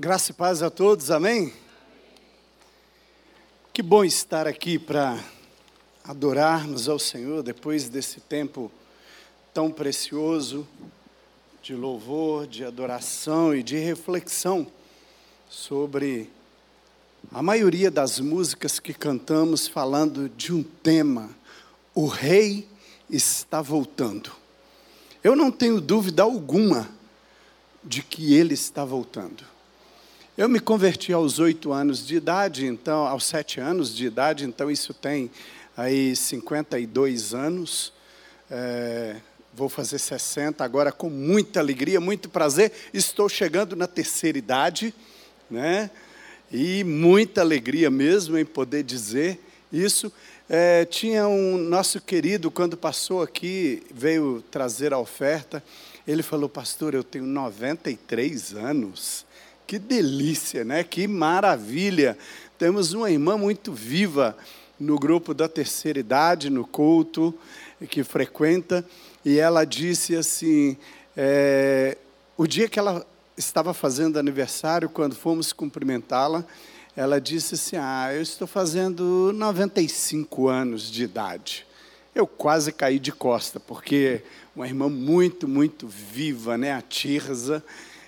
Graça e paz a todos, amém? Que bom estar aqui para adorarmos ao Senhor depois desse tempo tão precioso de louvor, de adoração e de reflexão sobre a maioria das músicas que cantamos falando de um tema: o Rei está voltando. Eu não tenho dúvida alguma de que ele está voltando. Eu me converti aos oito anos de idade, então, aos sete anos de idade, então isso tem aí 52 anos. É, vou fazer 60 agora com muita alegria, muito prazer. Estou chegando na terceira idade, né? E muita alegria mesmo em poder dizer isso. É, tinha um nosso querido, quando passou aqui, veio trazer a oferta. Ele falou, pastor, eu tenho 93 anos. Que delícia, né? Que maravilha. Temos uma irmã muito viva no grupo da terceira idade, no culto, que frequenta, e ela disse assim: é, o dia que ela estava fazendo aniversário, quando fomos cumprimentá-la, ela disse assim: Ah, eu estou fazendo 95 anos de idade. Eu quase caí de costa, porque uma irmã muito, muito viva, né, a Tirza,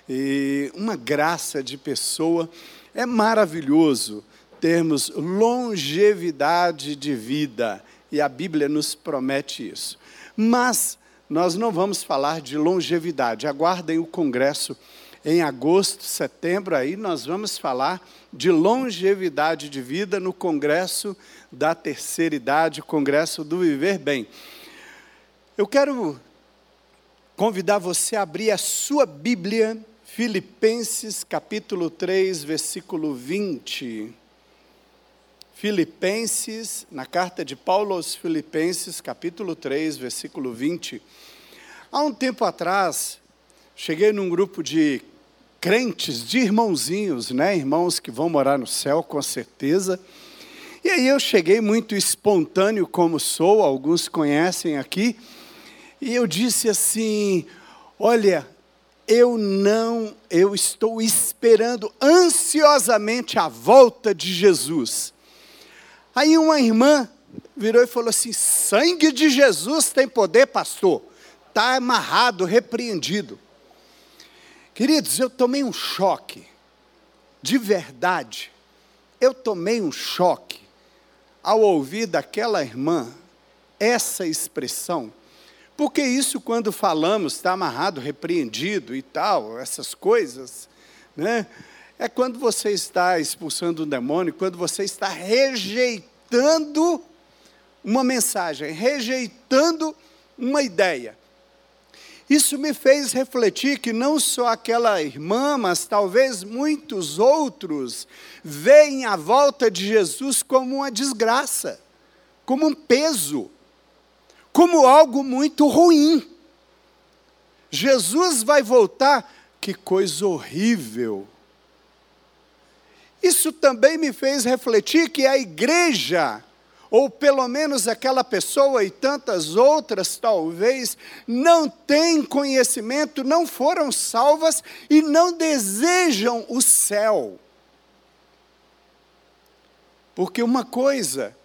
e uma graça de pessoa. É maravilhoso termos longevidade de vida, e a Bíblia nos promete isso. Mas nós não vamos falar de longevidade. Aguardem o congresso em agosto, setembro, aí nós vamos falar de longevidade de vida no congresso da terceira idade, congresso do Viver Bem. Eu quero convidar você a abrir a sua Bíblia Filipenses capítulo 3, versículo 20. Filipenses, na carta de Paulo aos Filipenses, capítulo 3, versículo 20. Há um tempo atrás, cheguei num grupo de crentes, de irmãozinhos, né? Irmãos que vão morar no céu, com certeza. E aí eu cheguei muito espontâneo como sou, alguns conhecem aqui, e eu disse assim: "Olha, eu não, eu estou esperando ansiosamente a volta de Jesus. Aí uma irmã virou e falou assim: sangue de Jesus tem poder, pastor. Está amarrado, repreendido. Queridos, eu tomei um choque, de verdade, eu tomei um choque ao ouvir daquela irmã essa expressão porque isso, quando falamos, está amarrado, repreendido e tal, essas coisas, né? É quando você está expulsando um demônio, quando você está rejeitando uma mensagem, rejeitando uma ideia. Isso me fez refletir que não só aquela irmã, mas talvez muitos outros veem a volta de Jesus como uma desgraça, como um peso como algo muito ruim. Jesus vai voltar, que coisa horrível. Isso também me fez refletir que a igreja, ou pelo menos aquela pessoa e tantas outras talvez, não têm conhecimento, não foram salvas e não desejam o céu. Porque uma coisa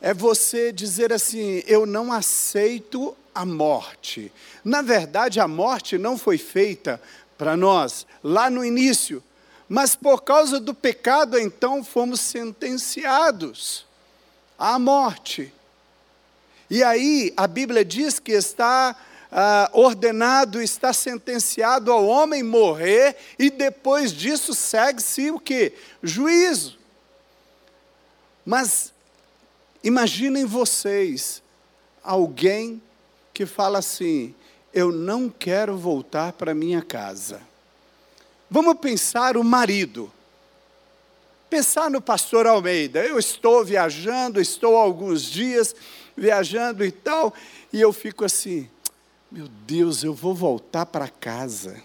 é você dizer assim: eu não aceito a morte. Na verdade, a morte não foi feita para nós lá no início, mas por causa do pecado, então fomos sentenciados à morte. E aí a Bíblia diz que está ah, ordenado, está sentenciado ao homem morrer, e depois disso segue-se o que? Juízo. Mas Imaginem vocês alguém que fala assim: eu não quero voltar para minha casa. Vamos pensar o marido. Pensar no pastor Almeida. Eu estou viajando, estou alguns dias viajando e tal, e eu fico assim: meu Deus, eu vou voltar para casa.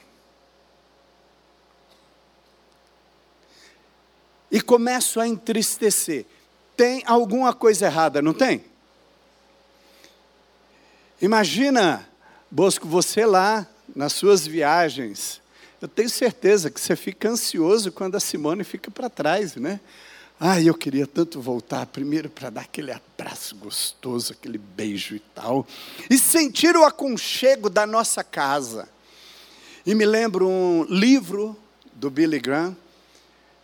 E começo a entristecer tem alguma coisa errada, não tem? Imagina, Bosco, você lá nas suas viagens, Eu tenho certeza que você fica ansioso quando a Simone fica para trás, né? Ah, eu queria tanto voltar primeiro para dar aquele abraço gostoso, aquele beijo e tal, e sentir o aconchego da nossa casa. E me lembro um livro do Billy Graham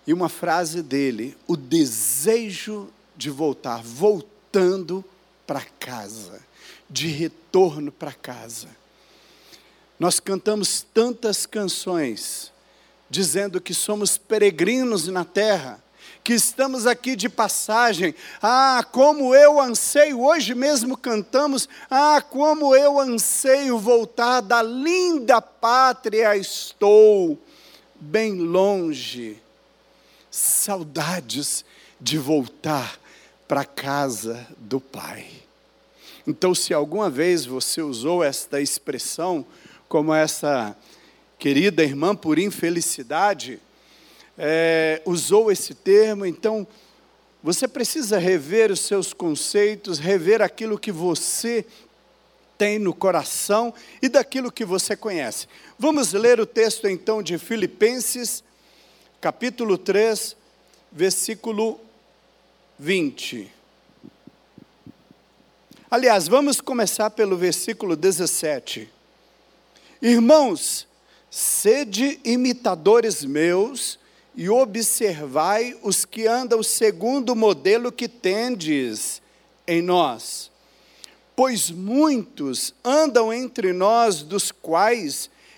e uma frase dele: o desejo de voltar, voltando para casa, de retorno para casa. Nós cantamos tantas canções dizendo que somos peregrinos na terra, que estamos aqui de passagem. Ah, como eu anseio, hoje mesmo cantamos, ah, como eu anseio voltar da linda pátria estou, bem longe. Saudades de voltar para a casa do Pai. Então, se alguma vez você usou esta expressão, como essa querida irmã por infelicidade, é, usou esse termo, então você precisa rever os seus conceitos, rever aquilo que você tem no coração e daquilo que você conhece. Vamos ler o texto então de Filipenses, capítulo 3, versículo 20. Aliás, vamos começar pelo versículo 17. Irmãos, sede imitadores meus e observai os que andam segundo o modelo que tendes em nós. Pois muitos andam entre nós, dos quais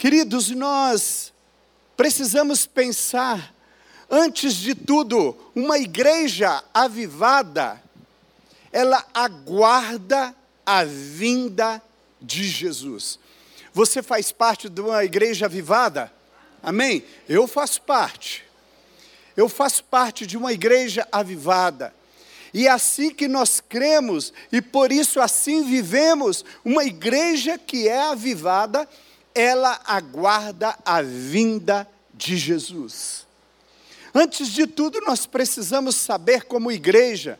Queridos, nós precisamos pensar, antes de tudo, uma igreja avivada, ela aguarda a vinda de Jesus. Você faz parte de uma igreja avivada? Amém? Eu faço parte. Eu faço parte de uma igreja avivada. E é assim que nós cremos, e por isso assim vivemos, uma igreja que é avivada ela aguarda a vinda de Jesus. Antes de tudo, nós precisamos saber, como igreja,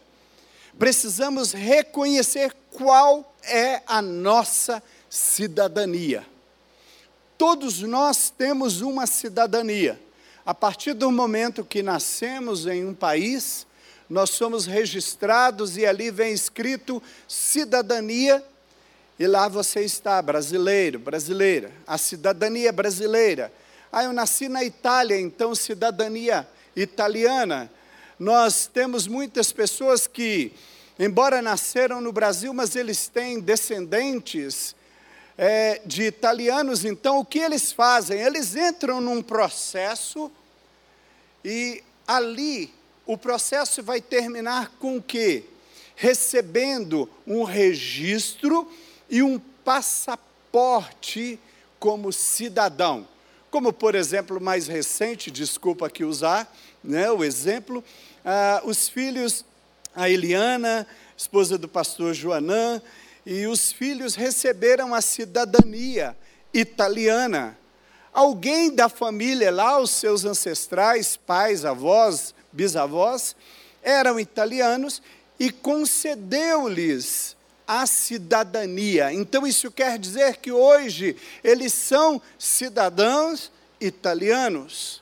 precisamos reconhecer qual é a nossa cidadania. Todos nós temos uma cidadania. A partir do momento que nascemos em um país, nós somos registrados e ali vem escrito cidadania e lá você está, brasileiro, brasileira, a cidadania brasileira. Ah, eu nasci na Itália, então cidadania italiana. Nós temos muitas pessoas que, embora nasceram no Brasil, mas eles têm descendentes é, de italianos, então o que eles fazem? Eles entram num processo e ali o processo vai terminar com o quê? Recebendo um registro e um passaporte como cidadão. Como, por exemplo, mais recente, desculpa aqui usar né, o exemplo, ah, os filhos, a Eliana, esposa do pastor Joanã, e os filhos receberam a cidadania italiana. Alguém da família lá, os seus ancestrais, pais, avós, bisavós, eram italianos e concedeu-lhes a cidadania. Então, isso quer dizer que hoje eles são cidadãos italianos.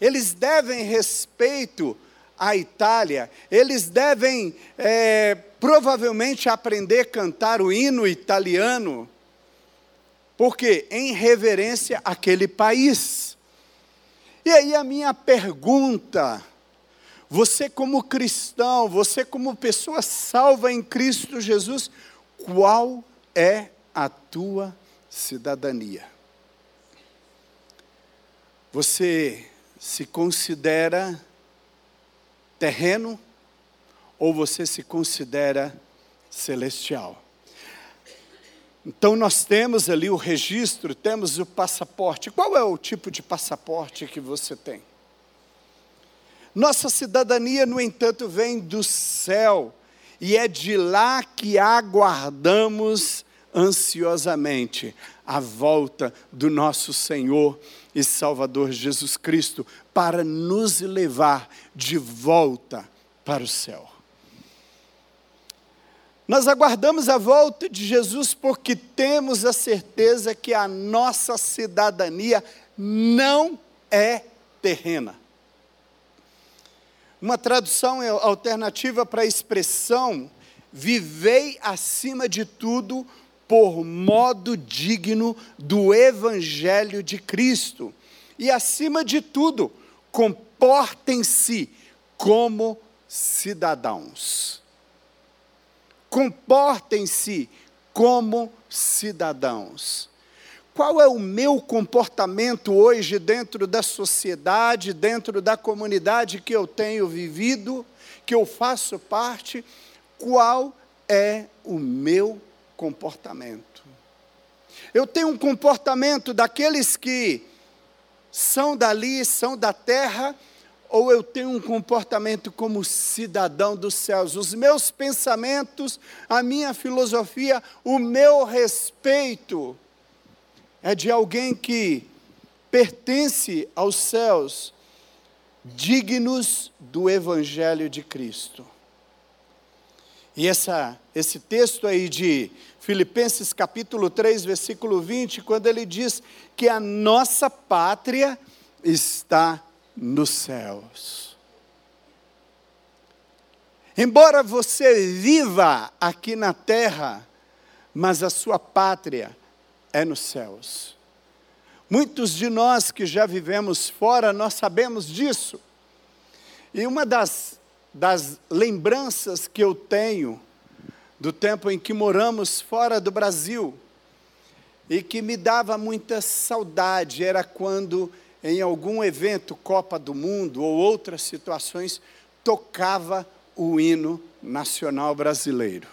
Eles devem respeito à Itália, eles devem é, provavelmente aprender a cantar o hino italiano, porque em reverência àquele país. E aí a minha pergunta, você como cristão, você como pessoa salva em Cristo Jesus, qual é a tua cidadania? Você se considera terreno ou você se considera celestial? Então nós temos ali o registro, temos o passaporte. Qual é o tipo de passaporte que você tem? Nossa cidadania, no entanto, vem do céu, e é de lá que aguardamos ansiosamente a volta do nosso Senhor e Salvador Jesus Cristo para nos levar de volta para o céu. Nós aguardamos a volta de Jesus porque temos a certeza que a nossa cidadania não é terrena. Uma tradução alternativa para a expressão vivei acima de tudo por modo digno do evangelho de Cristo. E acima de tudo, comportem-se como cidadãos comportem-se como cidadãos. Qual é o meu comportamento hoje dentro da sociedade, dentro da comunidade que eu tenho vivido, que eu faço parte? Qual é o meu comportamento? Eu tenho um comportamento daqueles que são dali, são da terra, ou eu tenho um comportamento como cidadão dos céus? Os meus pensamentos, a minha filosofia, o meu respeito é de alguém que pertence aos céus, dignos do Evangelho de Cristo. E essa, esse texto aí de Filipenses capítulo 3, versículo 20, quando ele diz que a nossa pátria está nos céus. Embora você viva aqui na terra, mas a sua pátria é nos céus. Muitos de nós que já vivemos fora, nós sabemos disso. E uma das, das lembranças que eu tenho do tempo em que moramos fora do Brasil, e que me dava muita saudade, era quando em algum evento, Copa do Mundo ou outras situações, tocava o hino nacional brasileiro.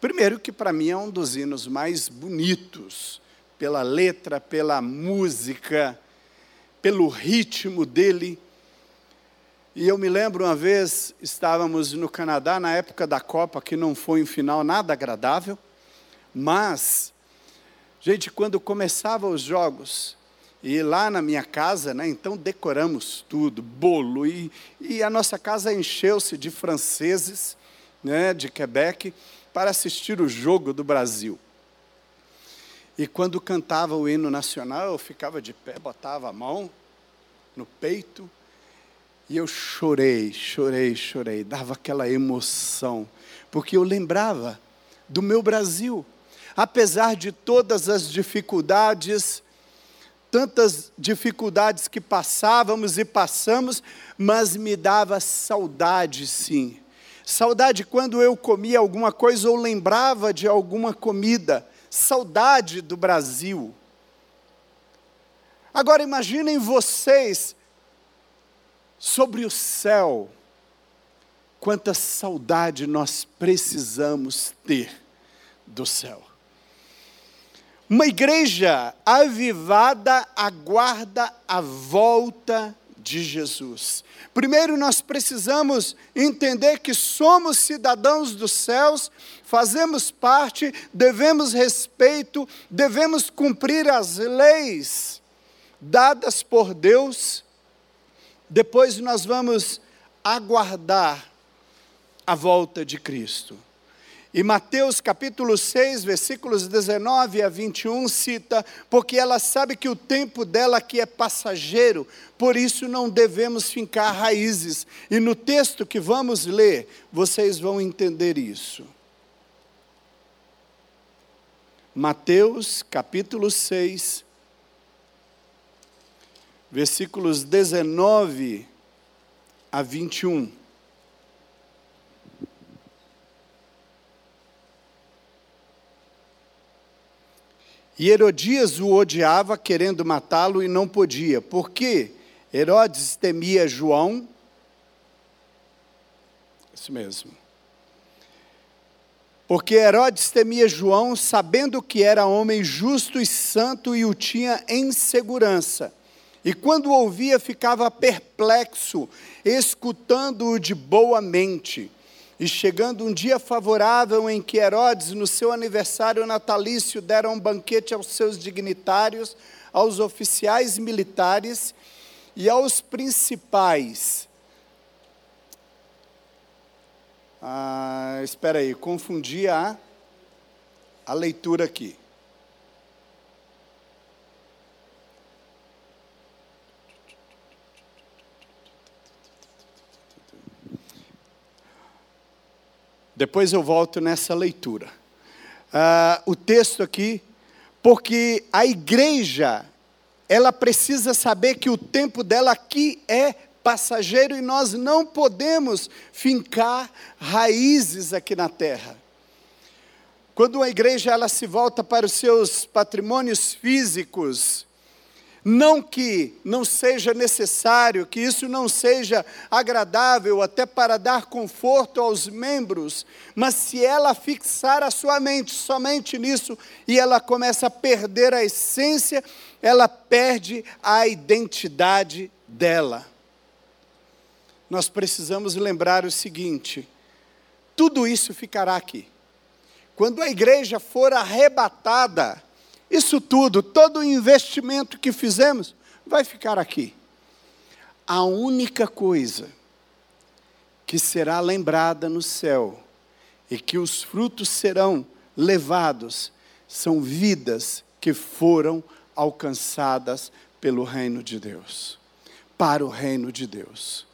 Primeiro, que para mim é um dos hinos mais bonitos, pela letra, pela música, pelo ritmo dele. E eu me lembro uma vez, estávamos no Canadá, na época da Copa, que não foi um final nada agradável, mas, gente, quando começavam os jogos, e lá na minha casa, né, então decoramos tudo, bolo, e, e a nossa casa encheu-se de franceses, né, de Quebec, para assistir o jogo do Brasil. E quando cantava o hino nacional, eu ficava de pé, botava a mão no peito, e eu chorei, chorei, chorei, dava aquela emoção, porque eu lembrava do meu Brasil. Apesar de todas as dificuldades, tantas dificuldades que passávamos e passamos, mas me dava saudade, sim. Saudade quando eu comia alguma coisa ou lembrava de alguma comida. Saudade do Brasil. Agora imaginem vocês sobre o céu. Quanta saudade nós precisamos ter do céu. Uma igreja avivada aguarda a volta de Jesus. Primeiro, nós precisamos entender que somos cidadãos dos céus, fazemos parte, devemos respeito, devemos cumprir as leis dadas por Deus. Depois, nós vamos aguardar a volta de Cristo. E Mateus capítulo 6, versículos 19 a 21 cita: Porque ela sabe que o tempo dela aqui é passageiro, por isso não devemos fincar raízes. E no texto que vamos ler, vocês vão entender isso. Mateus capítulo 6, versículos 19 a 21. E Herodias o odiava, querendo matá-lo, e não podia. Por quê? Herodes temia João. Isso mesmo. Porque Herodes temia João, sabendo que era homem justo e santo e o tinha em segurança. E quando ouvia, ficava perplexo, escutando-o de boa mente. E chegando um dia favorável em que Herodes, no seu aniversário natalício, dera um banquete aos seus dignitários, aos oficiais militares e aos principais. Ah, espera aí, confundi a, a leitura aqui. Depois eu volto nessa leitura. Uh, o texto aqui, porque a igreja, ela precisa saber que o tempo dela aqui é passageiro e nós não podemos fincar raízes aqui na terra. Quando uma igreja ela se volta para os seus patrimônios físicos, não que não seja necessário, que isso não seja agradável até para dar conforto aos membros, mas se ela fixar a sua mente somente nisso e ela começa a perder a essência, ela perde a identidade dela. Nós precisamos lembrar o seguinte: tudo isso ficará aqui. Quando a igreja for arrebatada, isso tudo, todo o investimento que fizemos, vai ficar aqui. A única coisa que será lembrada no céu e que os frutos serão levados são vidas que foram alcançadas pelo reino de Deus, para o reino de Deus.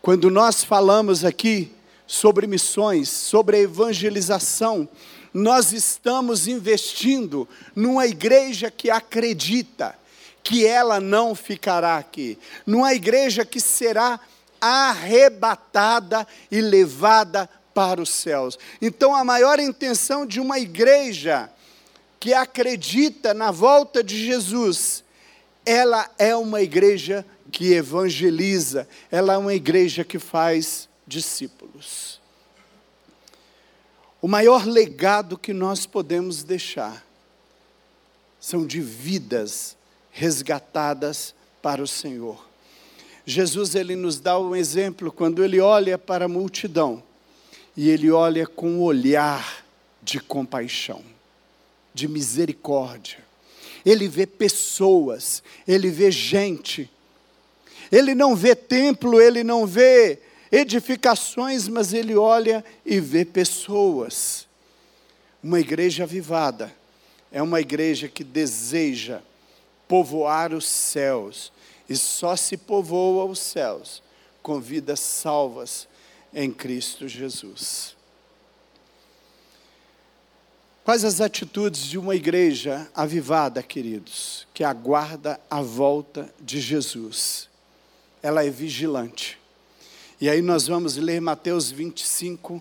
Quando nós falamos aqui sobre missões, sobre evangelização, nós estamos investindo numa igreja que acredita que ela não ficará aqui, numa igreja que será arrebatada e levada para os céus. Então, a maior intenção de uma igreja que acredita na volta de Jesus, ela é uma igreja que evangeliza, ela é uma igreja que faz discípulos. O maior legado que nós podemos deixar são de vidas resgatadas para o Senhor. Jesus ele nos dá um exemplo quando ele olha para a multidão e ele olha com um olhar de compaixão, de misericórdia. Ele vê pessoas, ele vê gente. Ele não vê templo, ele não vê edificações, mas ele olha e vê pessoas. Uma igreja avivada é uma igreja que deseja povoar os céus e só se povoa os céus com vidas salvas em Cristo Jesus. Quais as atitudes de uma igreja avivada, queridos, que aguarda a volta de Jesus? Ela é vigilante. E aí nós vamos ler Mateus 25.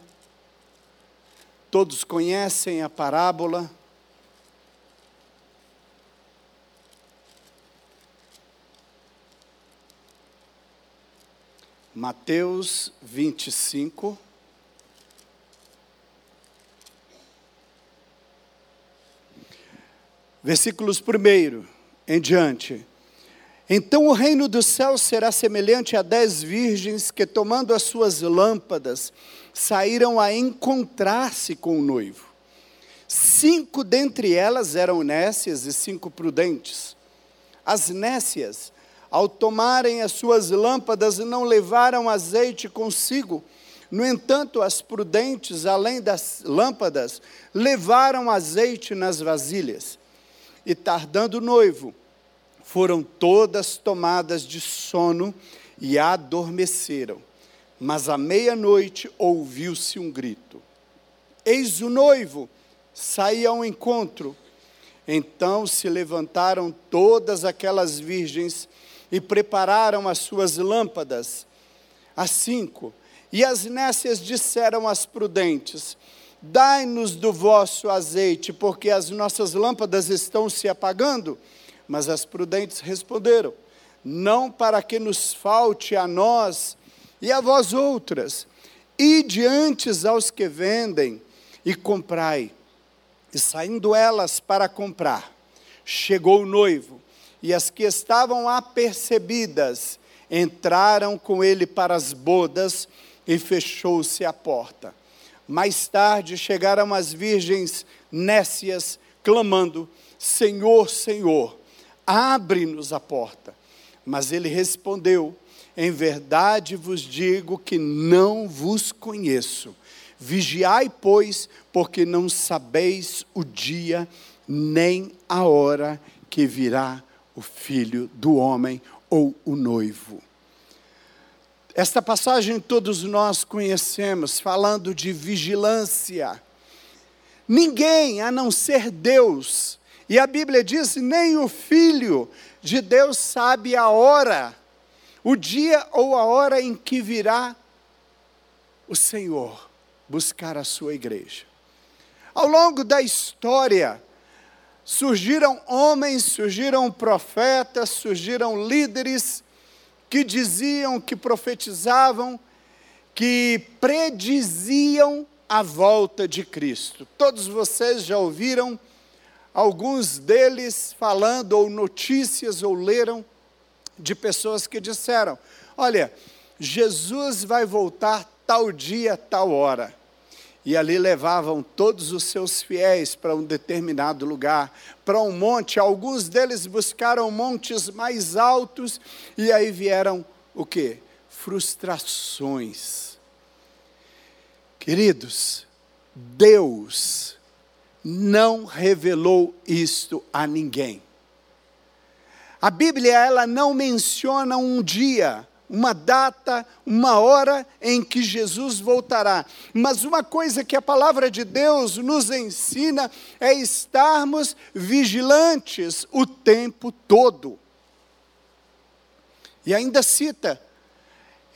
Todos conhecem a parábola. Mateus 25. Versículos primeiro em diante. Então o reino dos céus será semelhante a dez virgens que, tomando as suas lâmpadas, saíram a encontrar-se com o noivo. Cinco dentre elas eram nécias e cinco prudentes. As nécias, ao tomarem as suas lâmpadas, não levaram azeite consigo. No entanto, as prudentes, além das lâmpadas, levaram azeite nas vasilhas. E tardando o noivo, foram todas tomadas de sono e adormeceram. Mas à meia-noite ouviu-se um grito: Eis o noivo, saia ao encontro. Então se levantaram todas aquelas virgens, e prepararam as suas lâmpadas. As cinco. E as nécias disseram às prudentes: Dai-nos do vosso azeite, porque as nossas lâmpadas estão se apagando. Mas as prudentes responderam: Não para que nos falte a nós e a vós outras, e diante aos que vendem e comprai. E saindo elas para comprar, chegou o noivo, e as que estavam apercebidas entraram com ele para as bodas, e fechou-se a porta. Mais tarde chegaram as virgens nécias, clamando: Senhor, Senhor, abre-nos a porta. Mas ele respondeu: Em verdade vos digo que não vos conheço. Vigiai, pois, porque não sabeis o dia nem a hora que virá o filho do homem ou o noivo. Esta passagem todos nós conhecemos, falando de vigilância. Ninguém, a não ser Deus, e a Bíblia diz: nem o Filho de Deus sabe a hora, o dia ou a hora em que virá o Senhor buscar a sua igreja. Ao longo da história, surgiram homens, surgiram profetas, surgiram líderes que diziam, que profetizavam, que prediziam a volta de Cristo. Todos vocês já ouviram alguns deles falando, ou notícias, ou leram de pessoas que disseram: Olha, Jesus vai voltar tal dia, tal hora e ali levavam todos os seus fiéis para um determinado lugar, para um monte. Alguns deles buscaram montes mais altos e aí vieram o que? Frustrações. Queridos, Deus não revelou isto a ninguém. A Bíblia ela não menciona um dia, uma data, uma hora em que Jesus voltará. Mas uma coisa que a palavra de Deus nos ensina é estarmos vigilantes o tempo todo. E ainda cita,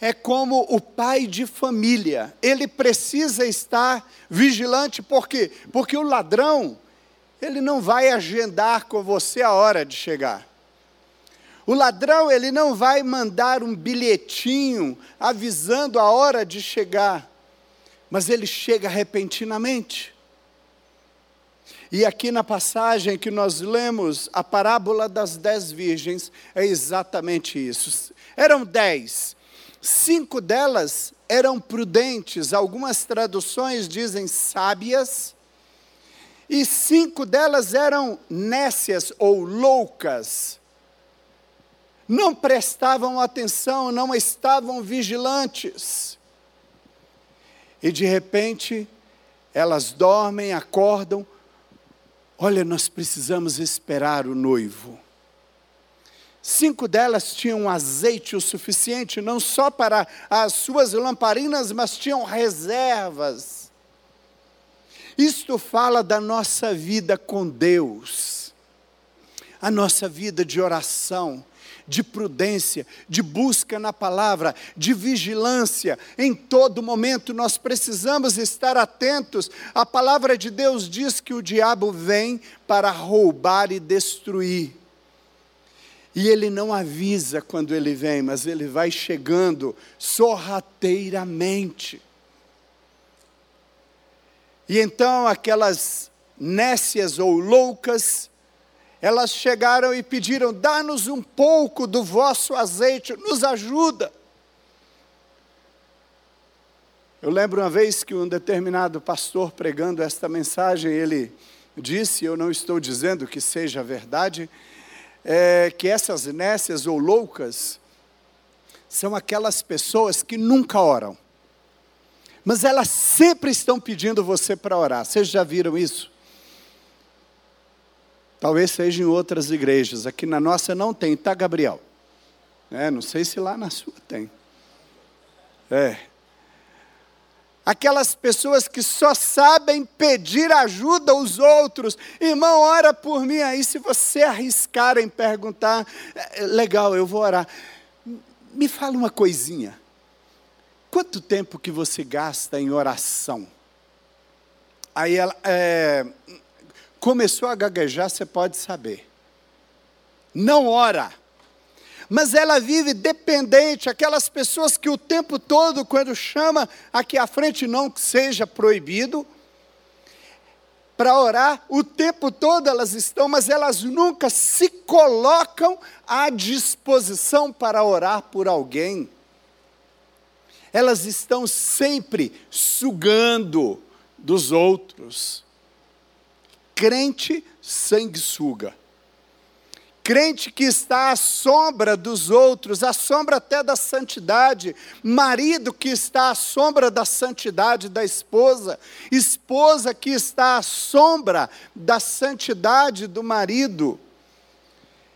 é como o pai de família, ele precisa estar vigilante, por quê? Porque o ladrão, ele não vai agendar com você a hora de chegar. O ladrão, ele não vai mandar um bilhetinho avisando a hora de chegar, mas ele chega repentinamente. E aqui na passagem que nós lemos, a parábola das dez virgens, é exatamente isso. Eram dez, cinco delas eram prudentes, algumas traduções dizem sábias, e cinco delas eram nécias ou loucas não prestavam atenção, não estavam vigilantes. E de repente, elas dormem, acordam. Olha, nós precisamos esperar o noivo. Cinco delas tinham azeite o suficiente, não só para as suas lamparinas, mas tinham reservas. Isto fala da nossa vida com Deus, a nossa vida de oração, de prudência, de busca na palavra, de vigilância. Em todo momento nós precisamos estar atentos. A palavra de Deus diz que o diabo vem para roubar e destruir. E ele não avisa quando ele vem, mas ele vai chegando sorrateiramente. E então aquelas nécias ou loucas elas chegaram e pediram: dá-nos um pouco do vosso azeite, nos ajuda. Eu lembro uma vez que um determinado pastor pregando esta mensagem, ele disse, eu não estou dizendo que seja verdade, é, que essas nécias ou loucas são aquelas pessoas que nunca oram, mas elas sempre estão pedindo você para orar. Vocês já viram isso? Talvez seja em outras igrejas. Aqui na nossa não tem, tá, Gabriel? É, não sei se lá na sua tem. É. aquelas pessoas que só sabem pedir ajuda aos outros. Irmão, ora por mim aí. Se você arriscar em perguntar, é, legal, eu vou orar. Me fala uma coisinha. Quanto tempo que você gasta em oração? Aí ela é, começou a gaguejar, você pode saber. Não ora mas ela vive dependente, aquelas pessoas que o tempo todo, quando chama aqui à frente, não que seja proibido, para orar, o tempo todo elas estão, mas elas nunca se colocam à disposição para orar por alguém. Elas estão sempre sugando dos outros. Crente sanguessuga. Crente que está à sombra dos outros, à sombra até da santidade, marido que está à sombra da santidade da esposa, esposa que está à sombra da santidade do marido.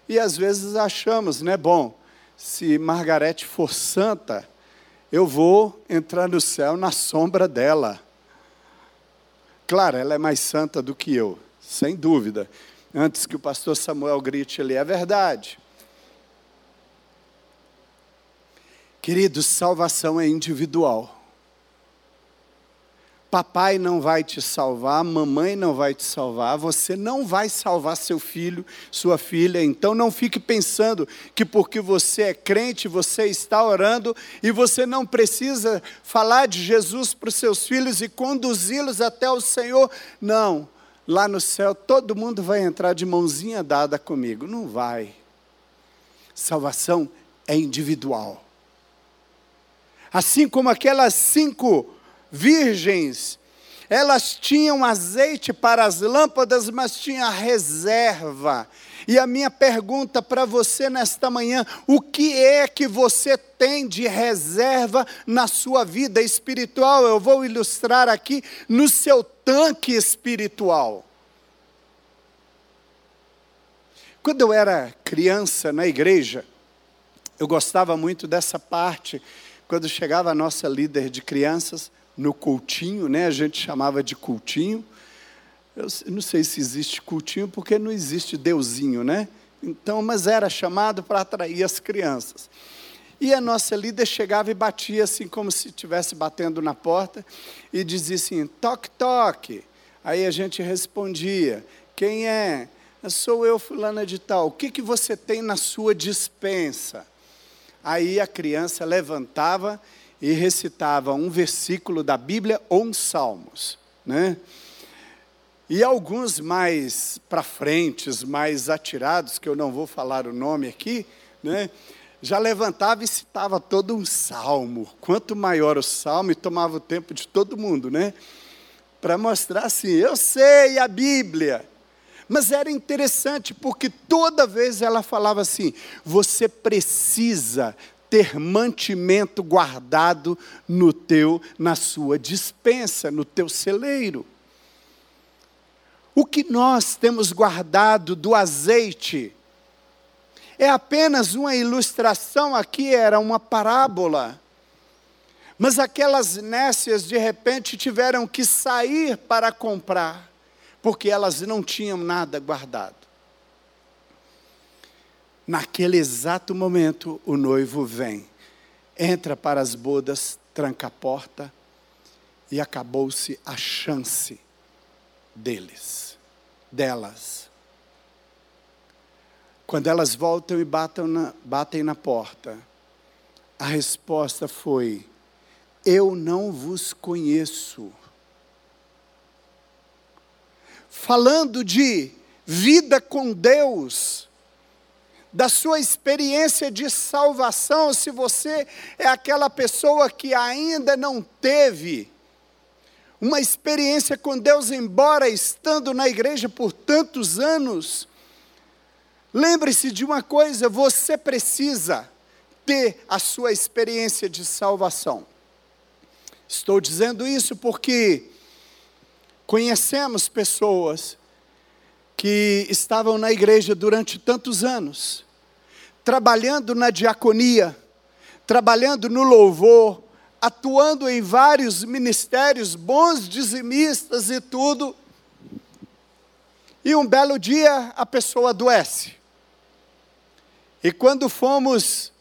E às vezes achamos, né, bom, se Margarete for santa, eu vou entrar no céu na sombra dela. Claro, ela é mais santa do que eu, sem dúvida antes que o pastor Samuel grite ali, é verdade. Queridos, salvação é individual. Papai não vai te salvar, mamãe não vai te salvar, você não vai salvar seu filho, sua filha. Então não fique pensando que porque você é crente, você está orando e você não precisa falar de Jesus para os seus filhos e conduzi-los até o Senhor. Não lá no céu todo mundo vai entrar de mãozinha dada comigo. Não vai. Salvação é individual. Assim como aquelas cinco virgens, elas tinham azeite para as lâmpadas, mas tinha reserva. E a minha pergunta para você nesta manhã: o que é que você tem de reserva na sua vida espiritual? Eu vou ilustrar aqui no seu tanque espiritual. Quando eu era criança na igreja, eu gostava muito dessa parte, quando chegava a nossa líder de crianças, no cultinho, né? A gente chamava de cultinho. Eu não sei se existe cultinho, porque não existe deusinho, né? Então, mas era chamado para atrair as crianças. E a nossa líder chegava e batia assim, como se estivesse batendo na porta, e dizia assim: toque, toque. Aí a gente respondia: quem é? Sou eu, fulana de tal. O que, que você tem na sua dispensa? Aí a criança levantava e recitava um versículo da Bíblia ou um Salmos, né? E alguns mais para frente, mais atirados, que eu não vou falar o nome aqui, né? já levantava e citava todo um salmo. Quanto maior o salmo, e tomava o tempo de todo mundo, né? Para mostrar assim, eu sei a Bíblia. Mas era interessante porque toda vez ela falava assim: você precisa ter mantimento guardado no teu, na sua dispensa, no teu celeiro. O que nós temos guardado do azeite é apenas uma ilustração aqui, era uma parábola. Mas aquelas nécias de repente tiveram que sair para comprar porque elas não tinham nada guardado. Naquele exato momento, o noivo vem, entra para as bodas, tranca a porta e acabou-se a chance deles, delas. Quando elas voltam e na, batem na porta, a resposta foi: Eu não vos conheço falando de vida com Deus, da sua experiência de salvação, se você é aquela pessoa que ainda não teve uma experiência com Deus, embora estando na igreja por tantos anos, lembre-se de uma coisa: você precisa ter a sua experiência de salvação. Estou dizendo isso porque Conhecemos pessoas que estavam na igreja durante tantos anos, trabalhando na diaconia, trabalhando no louvor, atuando em vários ministérios, bons dizimistas e tudo. E um belo dia a pessoa adoece. E quando fomos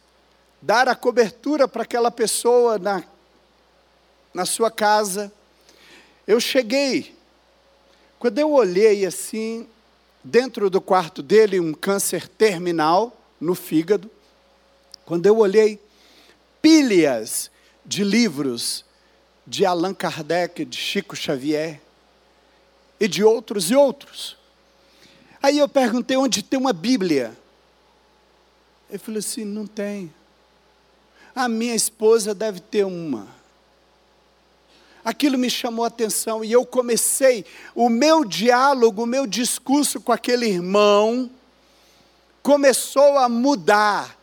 dar a cobertura para aquela pessoa na, na sua casa, eu cheguei. Quando eu olhei assim, dentro do quarto dele, um câncer terminal no fígado. Quando eu olhei, pilhas de livros de Allan Kardec, de Chico Xavier e de outros e outros. Aí eu perguntei onde tem uma Bíblia. Ele falou assim: não tem. A minha esposa deve ter uma. Aquilo me chamou a atenção e eu comecei o meu diálogo, o meu discurso com aquele irmão começou a mudar.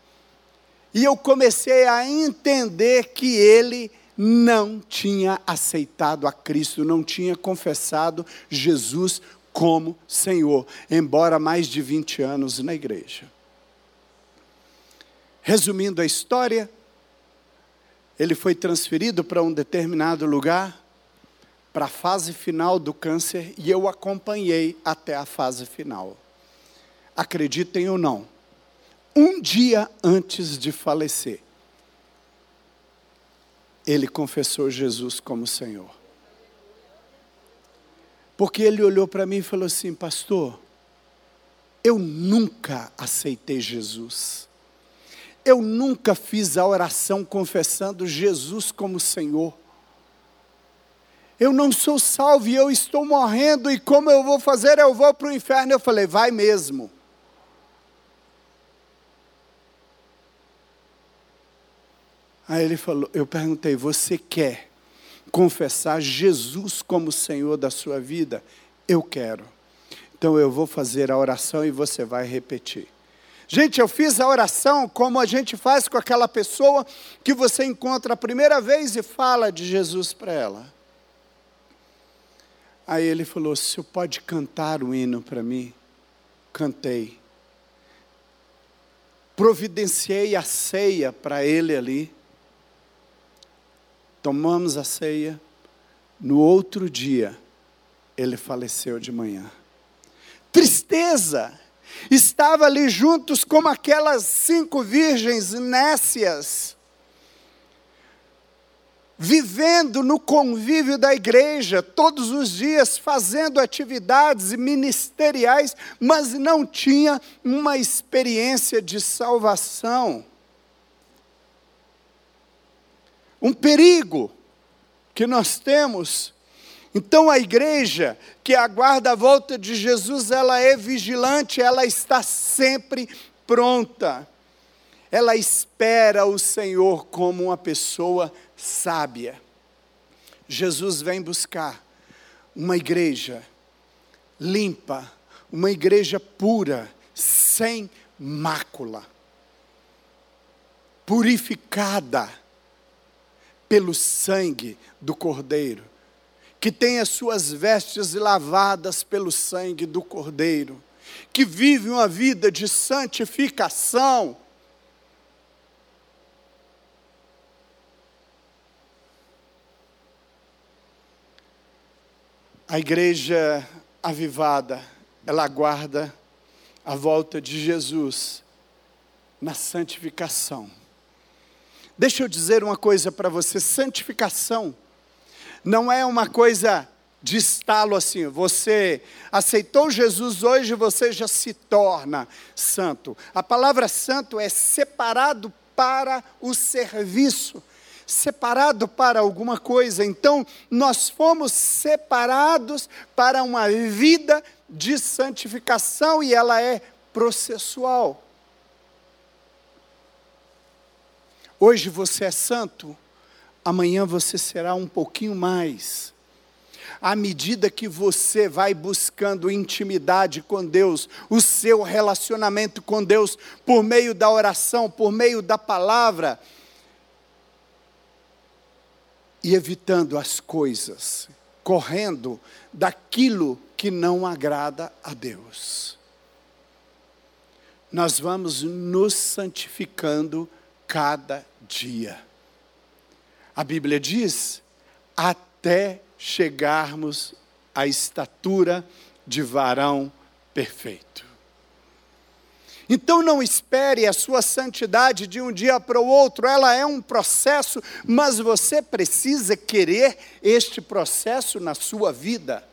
E eu comecei a entender que ele não tinha aceitado a Cristo, não tinha confessado Jesus como Senhor, embora mais de 20 anos na igreja. Resumindo a história, ele foi transferido para um determinado lugar, para a fase final do câncer, e eu acompanhei até a fase final. Acreditem ou não, um dia antes de falecer, ele confessou Jesus como Senhor. Porque ele olhou para mim e falou assim: Pastor, eu nunca aceitei Jesus. Eu nunca fiz a oração confessando Jesus como Senhor. Eu não sou salvo e eu estou morrendo, e como eu vou fazer? Eu vou para o inferno. Eu falei: Vai mesmo. Aí ele falou, eu perguntei: "Você quer confessar Jesus como Senhor da sua vida?" Eu quero. Então eu vou fazer a oração e você vai repetir. Gente, eu fiz a oração como a gente faz com aquela pessoa que você encontra a primeira vez e fala de Jesus para ela. Aí ele falou: "O senhor pode cantar o hino para mim?" Cantei. Providenciei a ceia para ele ali tomamos a ceia, no outro dia, ele faleceu de manhã. Tristeza! Estava ali juntos como aquelas cinco virgens nécias, vivendo no convívio da igreja, todos os dias fazendo atividades ministeriais, mas não tinha uma experiência de salvação. Um perigo que nós temos. Então a igreja que aguarda a volta de Jesus, ela é vigilante, ela está sempre pronta. Ela espera o Senhor como uma pessoa sábia. Jesus vem buscar uma igreja limpa, uma igreja pura, sem mácula, purificada pelo sangue do Cordeiro, que tem as suas vestes lavadas pelo sangue do Cordeiro, que vive uma vida de santificação. A igreja avivada, ela aguarda a volta de Jesus na santificação. Deixa eu dizer uma coisa para você: santificação não é uma coisa de estalo assim. Você aceitou Jesus hoje, você já se torna santo. A palavra santo é separado para o serviço, separado para alguma coisa. Então, nós fomos separados para uma vida de santificação e ela é processual. Hoje você é santo, amanhã você será um pouquinho mais. À medida que você vai buscando intimidade com Deus, o seu relacionamento com Deus, por meio da oração, por meio da palavra, e evitando as coisas, correndo daquilo que não agrada a Deus. Nós vamos nos santificando cada dia. A Bíblia diz: até chegarmos à estatura de varão perfeito. Então não espere a sua santidade de um dia para o outro, ela é um processo, mas você precisa querer este processo na sua vida.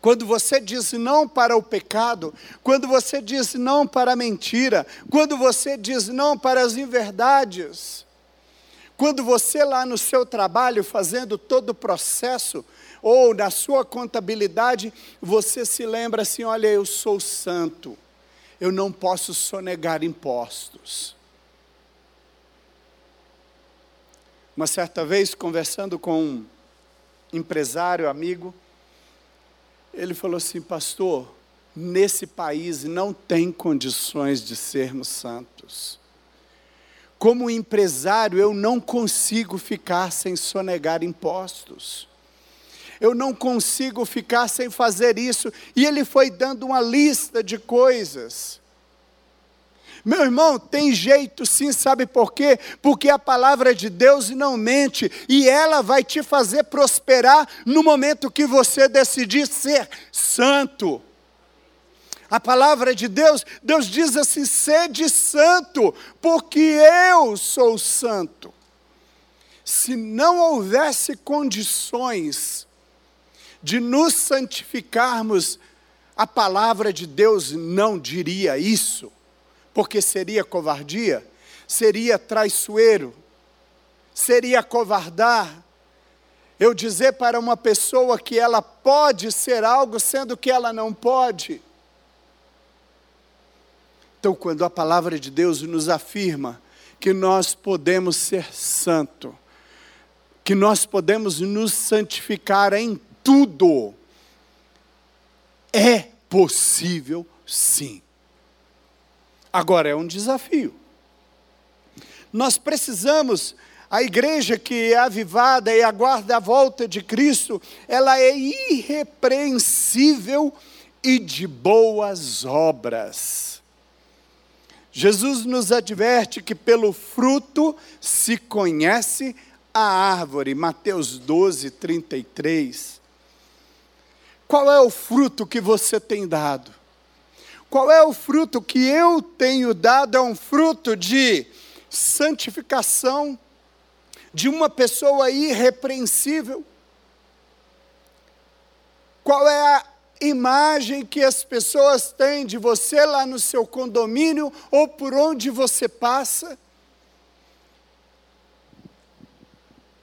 Quando você diz não para o pecado, quando você diz não para a mentira, quando você diz não para as inverdades, quando você lá no seu trabalho fazendo todo o processo, ou na sua contabilidade, você se lembra assim: olha, eu sou santo eu não posso sonegar impostos. Uma certa vez, conversando com um empresário, amigo, ele falou assim: Pastor, nesse país não tem condições de sermos santos. Como empresário, eu não consigo ficar sem sonegar impostos eu não consigo ficar sem fazer isso. E ele foi dando uma lista de coisas. Meu irmão, tem jeito sim, sabe por quê? Porque a palavra de Deus não mente e ela vai te fazer prosperar no momento que você decidir ser santo. A palavra de Deus, Deus diz assim: sede santo, porque eu sou santo. Se não houvesse condições de nos santificarmos, a palavra de Deus não diria isso, porque seria covardia, seria traiçoeiro, seria covardar. Eu dizer para uma pessoa que ela pode ser algo, sendo que ela não pode. Então, quando a palavra de Deus nos afirma que nós podemos ser santo, que nós podemos nos santificar em tudo. É possível sim. Agora é um desafio. Nós precisamos, a igreja que é avivada e aguarda a volta de Cristo, ela é irrepreensível e de boas obras. Jesus nos adverte que pelo fruto se conhece a árvore, Mateus 12, 33. Qual é o fruto que você tem dado? Qual é o fruto que eu tenho dado? É um fruto de santificação, de uma pessoa irrepreensível. Qual é a imagem que as pessoas têm de você lá no seu condomínio ou por onde você passa?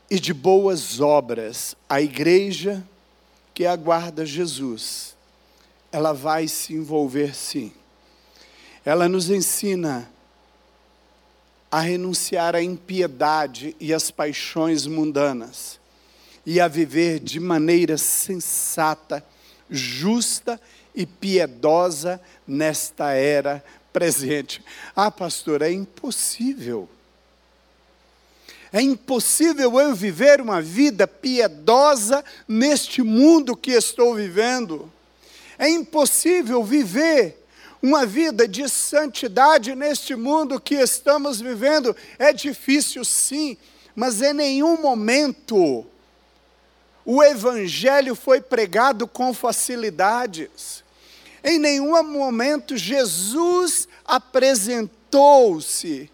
E de boas obras, a igreja que aguarda Jesus, ela vai se envolver sim. Ela nos ensina a renunciar à impiedade e às paixões mundanas e a viver de maneira sensata, justa e piedosa nesta era presente. Ah, pastor, é impossível. É impossível eu viver uma vida piedosa neste mundo que estou vivendo. É impossível viver uma vida de santidade neste mundo que estamos vivendo. É difícil, sim, mas em nenhum momento o Evangelho foi pregado com facilidades. Em nenhum momento Jesus apresentou-se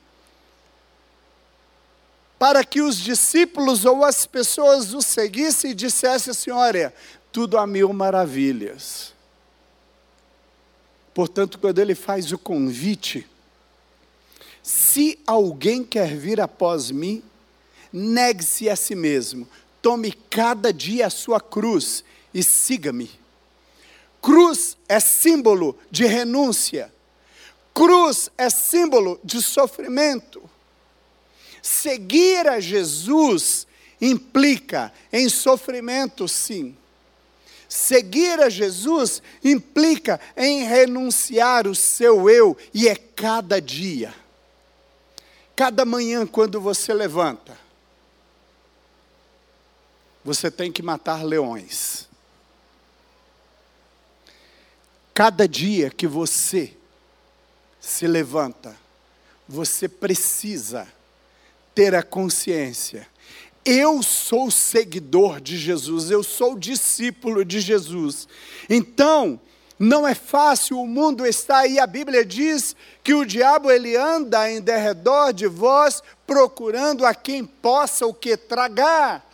para que os discípulos ou as pessoas o seguissem e dissessem assim: olha, tudo a mil maravilhas. Portanto, quando ele faz o convite, se alguém quer vir após mim, negue-se a si mesmo, tome cada dia a sua cruz e siga-me. Cruz é símbolo de renúncia, cruz é símbolo de sofrimento. Seguir a Jesus implica em sofrimento, sim. Seguir a Jesus implica em renunciar o seu eu, e é cada dia. Cada manhã, quando você levanta, você tem que matar leões. Cada dia que você se levanta, você precisa ter a consciência eu sou seguidor de Jesus, eu sou discípulo de Jesus. Então, não é fácil, o mundo está aí, a Bíblia diz que o diabo ele anda em derredor de vós, procurando a quem possa o que tragar.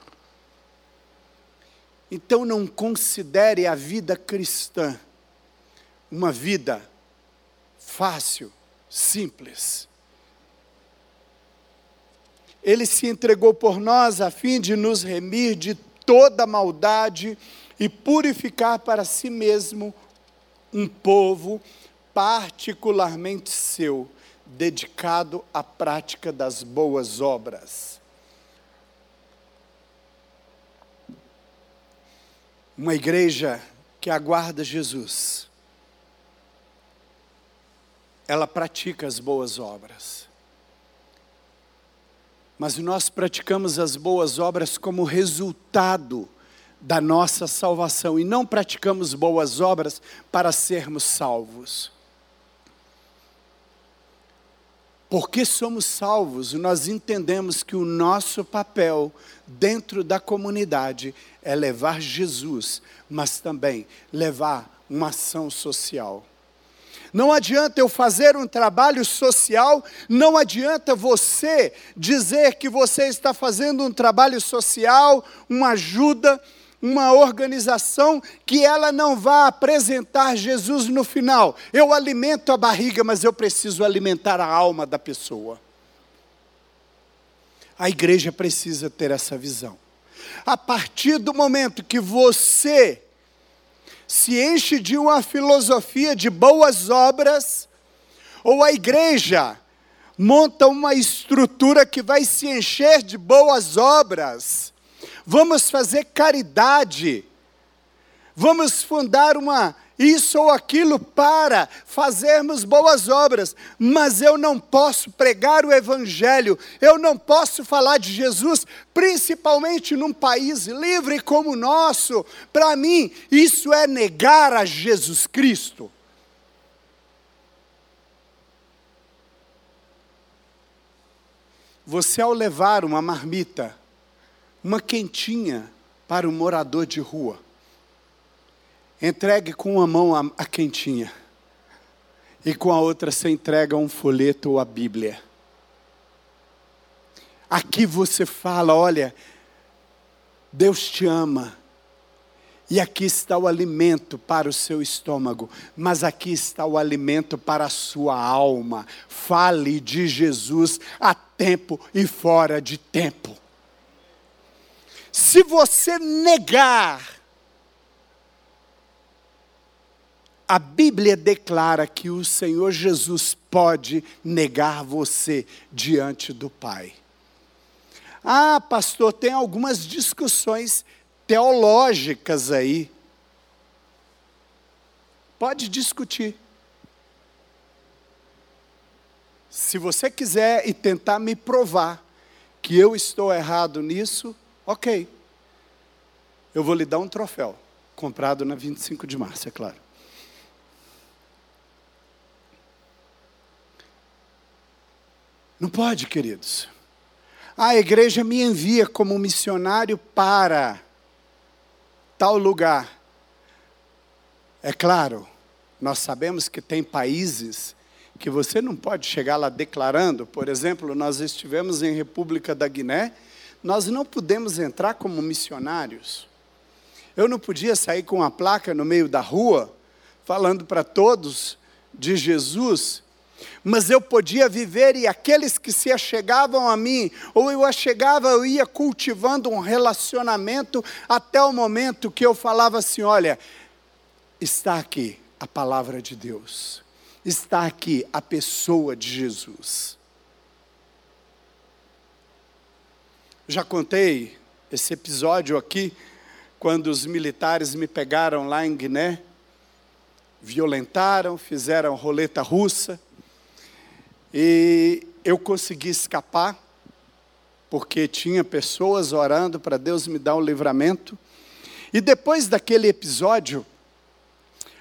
Então não considere a vida cristã uma vida fácil, simples. Ele se entregou por nós a fim de nos remir de toda maldade e purificar para si mesmo um povo particularmente seu, dedicado à prática das boas obras. Uma igreja que aguarda Jesus, ela pratica as boas obras. Mas nós praticamos as boas obras como resultado da nossa salvação e não praticamos boas obras para sermos salvos. Porque somos salvos, nós entendemos que o nosso papel dentro da comunidade é levar Jesus, mas também levar uma ação social. Não adianta eu fazer um trabalho social, não adianta você dizer que você está fazendo um trabalho social, uma ajuda, uma organização que ela não vá apresentar Jesus no final. Eu alimento a barriga, mas eu preciso alimentar a alma da pessoa. A igreja precisa ter essa visão. A partir do momento que você se enche de uma filosofia de boas obras, ou a igreja monta uma estrutura que vai se encher de boas obras, vamos fazer caridade, vamos fundar uma isso ou aquilo para fazermos boas obras, mas eu não posso pregar o Evangelho, eu não posso falar de Jesus, principalmente num país livre como o nosso. Para mim, isso é negar a Jesus Cristo. Você, ao levar uma marmita uma quentinha para o morador de rua. Entregue com uma mão a, a quentinha e com a outra você entrega um folheto ou a Bíblia. Aqui você fala: olha, Deus te ama. E aqui está o alimento para o seu estômago, mas aqui está o alimento para a sua alma. Fale de Jesus a tempo e fora de tempo. Se você negar, a Bíblia declara que o Senhor Jesus pode negar você diante do Pai. Ah, pastor, tem algumas discussões teológicas aí. Pode discutir. Se você quiser e tentar me provar que eu estou errado nisso, Ok. Eu vou lhe dar um troféu, comprado na 25 de março, é claro. Não pode, queridos. A igreja me envia como missionário para tal lugar. É claro, nós sabemos que tem países que você não pode chegar lá declarando. Por exemplo, nós estivemos em República da Guiné nós não podemos entrar como missionários. Eu não podia sair com uma placa no meio da rua, falando para todos de Jesus, mas eu podia viver e aqueles que se achegavam a mim, ou eu achegava, eu ia cultivando um relacionamento até o momento que eu falava assim: olha, está aqui a palavra de Deus, está aqui a pessoa de Jesus. Já contei esse episódio aqui, quando os militares me pegaram lá em Guiné, violentaram, fizeram roleta russa, e eu consegui escapar, porque tinha pessoas orando para Deus me dar um livramento. E depois daquele episódio,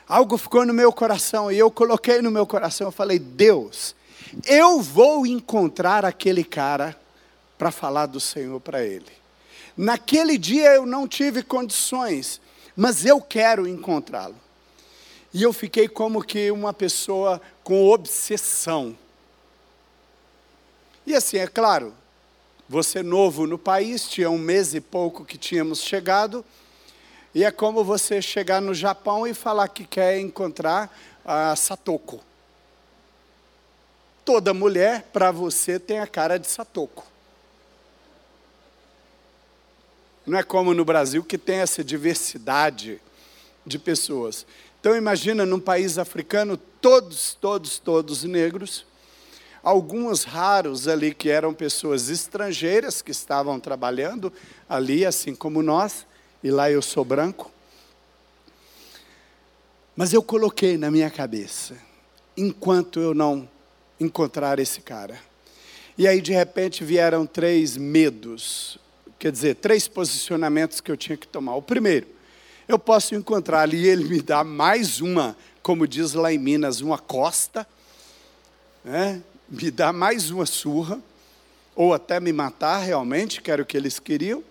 algo ficou no meu coração, e eu coloquei no meu coração, eu falei, Deus, eu vou encontrar aquele cara para falar do Senhor para ele. Naquele dia eu não tive condições, mas eu quero encontrá-lo. E eu fiquei como que uma pessoa com obsessão. E assim, é claro, você novo no país, tinha um mês e pouco que tínhamos chegado, e é como você chegar no Japão e falar que quer encontrar a Satoko. Toda mulher, para você, tem a cara de Satoko. Não é como no Brasil que tem essa diversidade de pessoas. Então imagina num país africano, todos, todos, todos negros, alguns raros ali que eram pessoas estrangeiras que estavam trabalhando ali, assim como nós, e lá eu sou branco. Mas eu coloquei na minha cabeça, enquanto eu não encontrar esse cara. E aí, de repente, vieram três medos quer dizer, três posicionamentos que eu tinha que tomar. O primeiro, eu posso encontrar ali e ele me dá mais uma, como diz lá em Minas, uma costa, né? Me dá mais uma surra, ou até me matar realmente, que era o que eles queriam.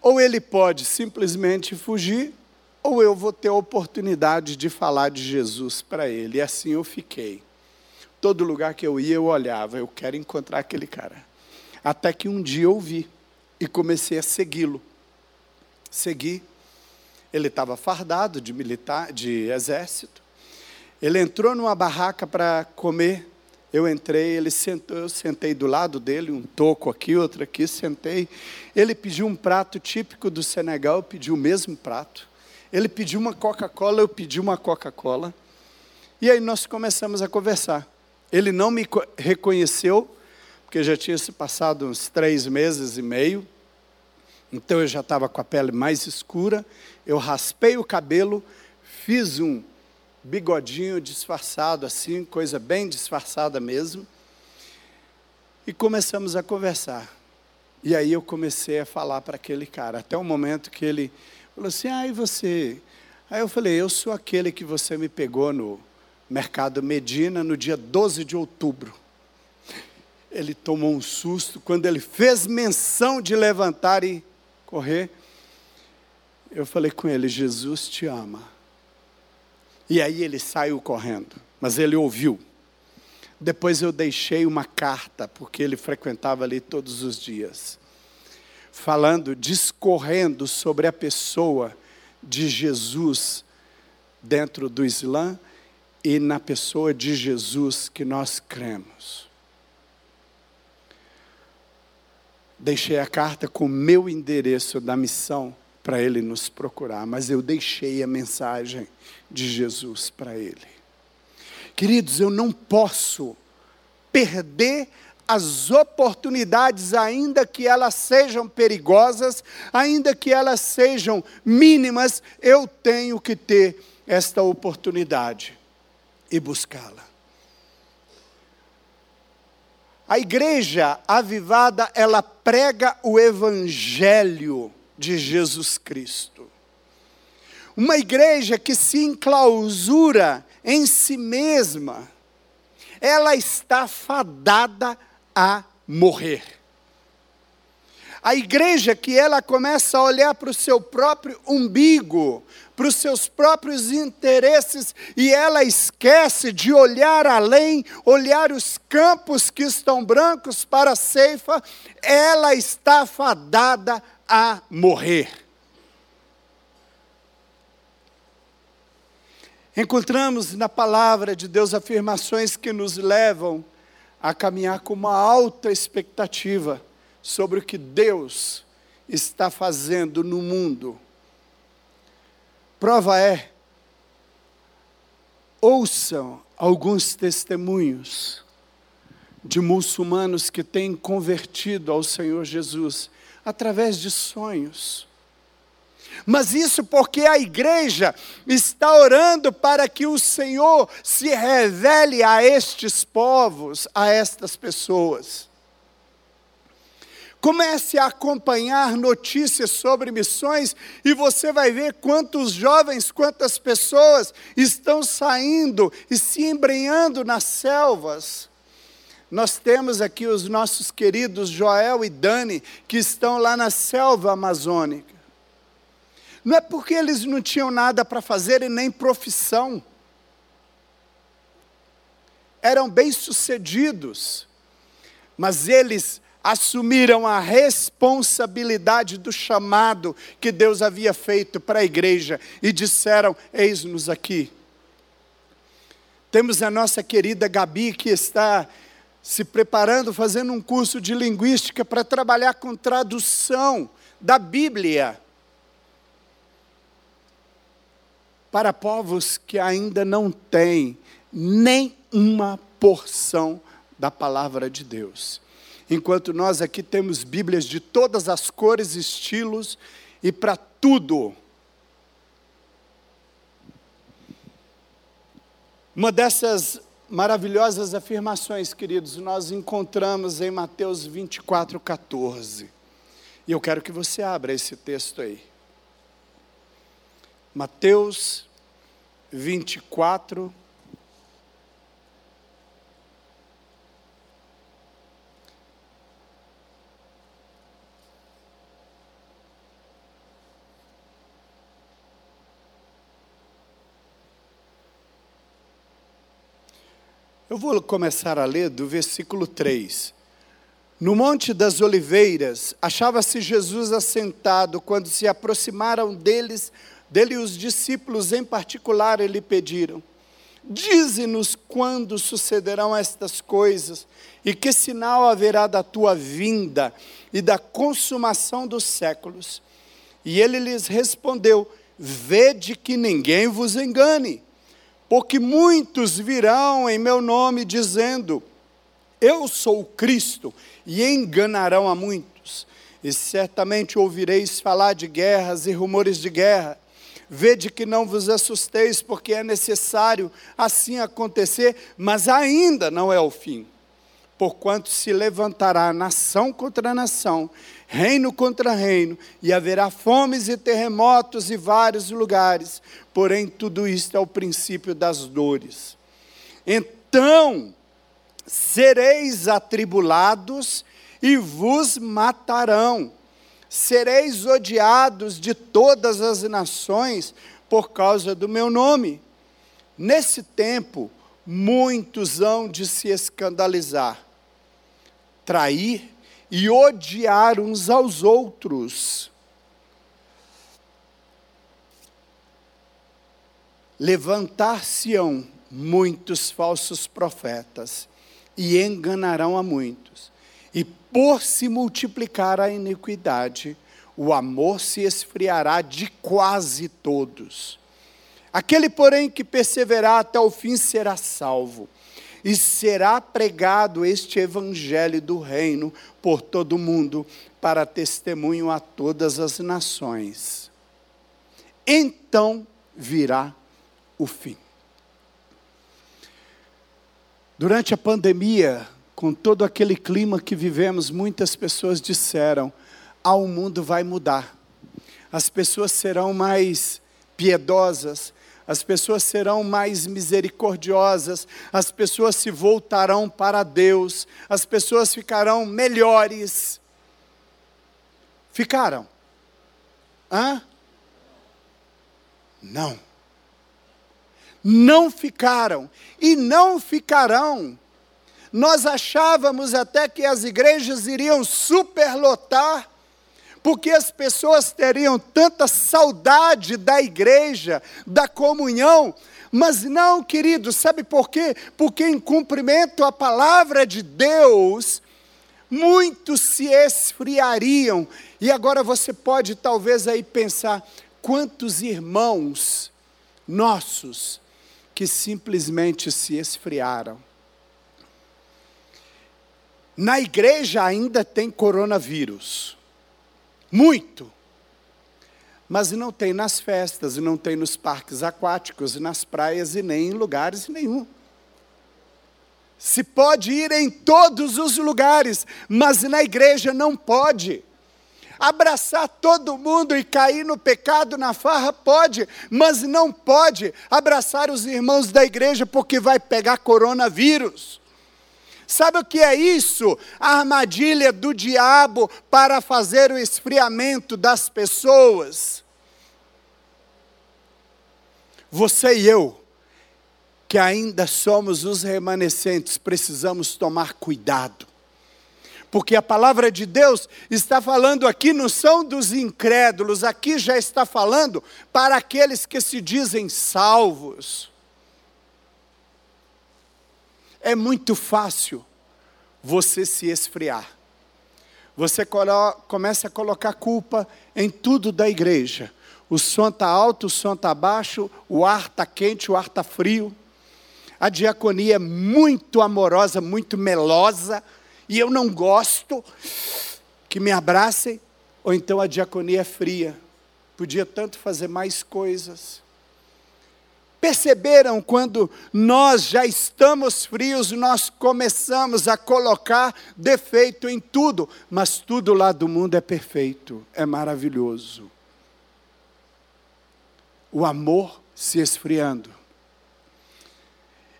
Ou ele pode simplesmente fugir, ou eu vou ter a oportunidade de falar de Jesus para ele. E assim eu fiquei. Todo lugar que eu ia, eu olhava, eu quero encontrar aquele cara. Até que um dia eu vi e comecei a segui-lo. Segui. Ele estava fardado de militar, de exército. Ele entrou numa barraca para comer. Eu entrei, ele sentou, eu sentei do lado dele, um toco aqui, outro aqui, sentei. Ele pediu um prato típico do Senegal, eu pedi o mesmo prato. Ele pediu uma Coca-Cola, eu pedi uma Coca-Cola. E aí nós começamos a conversar. Ele não me reconheceu, porque já tinha se passado uns três meses e meio, então eu já estava com a pele mais escura, eu raspei o cabelo, fiz um bigodinho disfarçado assim, coisa bem disfarçada mesmo, e começamos a conversar. E aí eu comecei a falar para aquele cara, até o momento que ele falou assim: ah, e você? Aí eu falei: eu sou aquele que você me pegou no mercado Medina no dia 12 de outubro ele tomou um susto quando ele fez menção de levantar e correr. Eu falei com ele: Jesus te ama. E aí ele saiu correndo, mas ele ouviu. Depois eu deixei uma carta, porque ele frequentava ali todos os dias, falando, discorrendo sobre a pessoa de Jesus dentro do Islã e na pessoa de Jesus que nós cremos. deixei a carta com meu endereço da missão para ele nos procurar, mas eu deixei a mensagem de Jesus para ele. Queridos, eu não posso perder as oportunidades, ainda que elas sejam perigosas, ainda que elas sejam mínimas, eu tenho que ter esta oportunidade e buscá-la. A igreja avivada, ela prega o evangelho de Jesus Cristo. Uma igreja que se enclausura em si mesma, ela está fadada a morrer. A igreja que ela começa a olhar para o seu próprio umbigo, para os seus próprios interesses e ela esquece de olhar além, olhar os campos que estão brancos para a ceifa, ela está fadada a morrer. Encontramos na palavra de Deus afirmações que nos levam a caminhar com uma alta expectativa sobre o que Deus está fazendo no mundo Prova é, ouçam alguns testemunhos de muçulmanos que têm convertido ao Senhor Jesus através de sonhos. Mas isso porque a igreja está orando para que o Senhor se revele a estes povos, a estas pessoas. Comece a acompanhar notícias sobre missões e você vai ver quantos jovens, quantas pessoas estão saindo e se embrenhando nas selvas Nós temos aqui os nossos queridos Joel e Dani, que estão lá na selva amazônica. Não é porque eles não tinham nada para fazer e nem profissão. Eram bem-sucedidos, mas eles assumiram a responsabilidade do chamado que Deus havia feito para a igreja e disseram: Eis-nos aqui. Temos a nossa querida Gabi que está se preparando, fazendo um curso de linguística para trabalhar com tradução da Bíblia para povos que ainda não têm nem uma porção da palavra de Deus. Enquanto nós aqui temos Bíblias de todas as cores, estilos e para tudo. Uma dessas maravilhosas afirmações, queridos, nós encontramos em Mateus 24, 14. E eu quero que você abra esse texto aí. Mateus 24, Eu vou começar a ler do versículo 3. No Monte das Oliveiras, achava-se Jesus assentado quando se aproximaram deles, dele os discípulos em particular, e lhe pediram: Dize-nos quando sucederão estas coisas e que sinal haverá da tua vinda e da consumação dos séculos. E ele lhes respondeu: Vede que ninguém vos engane porque muitos virão em meu nome dizendo: Eu sou Cristo, e enganarão a muitos. E certamente ouvireis falar de guerras e rumores de guerra. Vede que não vos assusteis, porque é necessário assim acontecer, mas ainda não é o fim. Porquanto se levantará nação contra nação, reino contra reino, e haverá fomes e terremotos em vários lugares, porém tudo isto é o princípio das dores. Então sereis atribulados e vos matarão, sereis odiados de todas as nações por causa do meu nome. Nesse tempo, muitos hão de se escandalizar, trair e odiar uns aos outros. Levantar-se-ão muitos falsos profetas e enganarão a muitos. E por se multiplicar a iniquidade, o amor se esfriará de quase todos. Aquele, porém, que perseverar até o fim será salvo e será pregado este evangelho do reino por todo o mundo, para testemunho a todas as nações. Então virá o fim. Durante a pandemia, com todo aquele clima que vivemos, muitas pessoas disseram: ah, o mundo vai mudar. As pessoas serão mais piedosas, as pessoas serão mais misericordiosas, as pessoas se voltarão para Deus, as pessoas ficarão melhores. Ficaram? Hã? Não. Não ficaram e não ficarão. Nós achávamos até que as igrejas iriam superlotar porque as pessoas teriam tanta saudade da igreja, da comunhão, mas não, querido, sabe por quê? Porque em cumprimento à palavra de Deus, muitos se esfriariam. E agora você pode talvez aí pensar, quantos irmãos nossos que simplesmente se esfriaram. Na igreja ainda tem coronavírus. Muito. Mas não tem nas festas, não tem nos parques aquáticos, nas praias e nem em lugares nenhum. Se pode ir em todos os lugares, mas na igreja não pode. Abraçar todo mundo e cair no pecado, na farra, pode, mas não pode abraçar os irmãos da igreja porque vai pegar coronavírus. Sabe o que é isso? A armadilha do diabo para fazer o esfriamento das pessoas. Você e eu, que ainda somos os remanescentes, precisamos tomar cuidado. Porque a palavra de Deus está falando aqui, não são dos incrédulos, aqui já está falando para aqueles que se dizem salvos. É muito fácil você se esfriar. Você começa a colocar culpa em tudo da igreja. O som está alto, o som está baixo, o ar está quente, o ar está frio. A diaconia é muito amorosa, muito melosa, e eu não gosto que me abracem, ou então a diaconia é fria. Podia tanto fazer mais coisas. Perceberam quando nós já estamos frios, nós começamos a colocar defeito em tudo, mas tudo lá do mundo é perfeito, é maravilhoso. O amor se esfriando.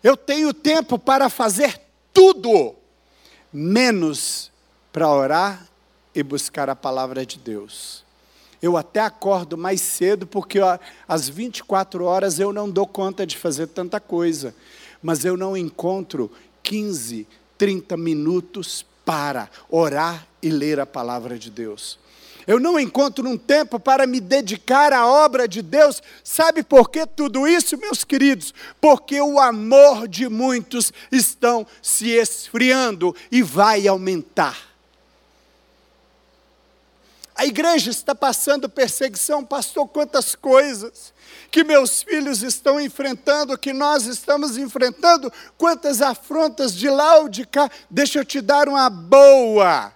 Eu tenho tempo para fazer tudo, menos para orar e buscar a palavra de Deus. Eu até acordo mais cedo, porque ó, às 24 horas eu não dou conta de fazer tanta coisa, mas eu não encontro 15, 30 minutos para orar e ler a palavra de Deus. Eu não encontro um tempo para me dedicar à obra de Deus. Sabe por que tudo isso, meus queridos? Porque o amor de muitos estão se esfriando e vai aumentar. A igreja está passando perseguição, pastor, quantas coisas que meus filhos estão enfrentando, que nós estamos enfrentando, quantas afrontas de lá ou de cá. Deixa eu te dar uma boa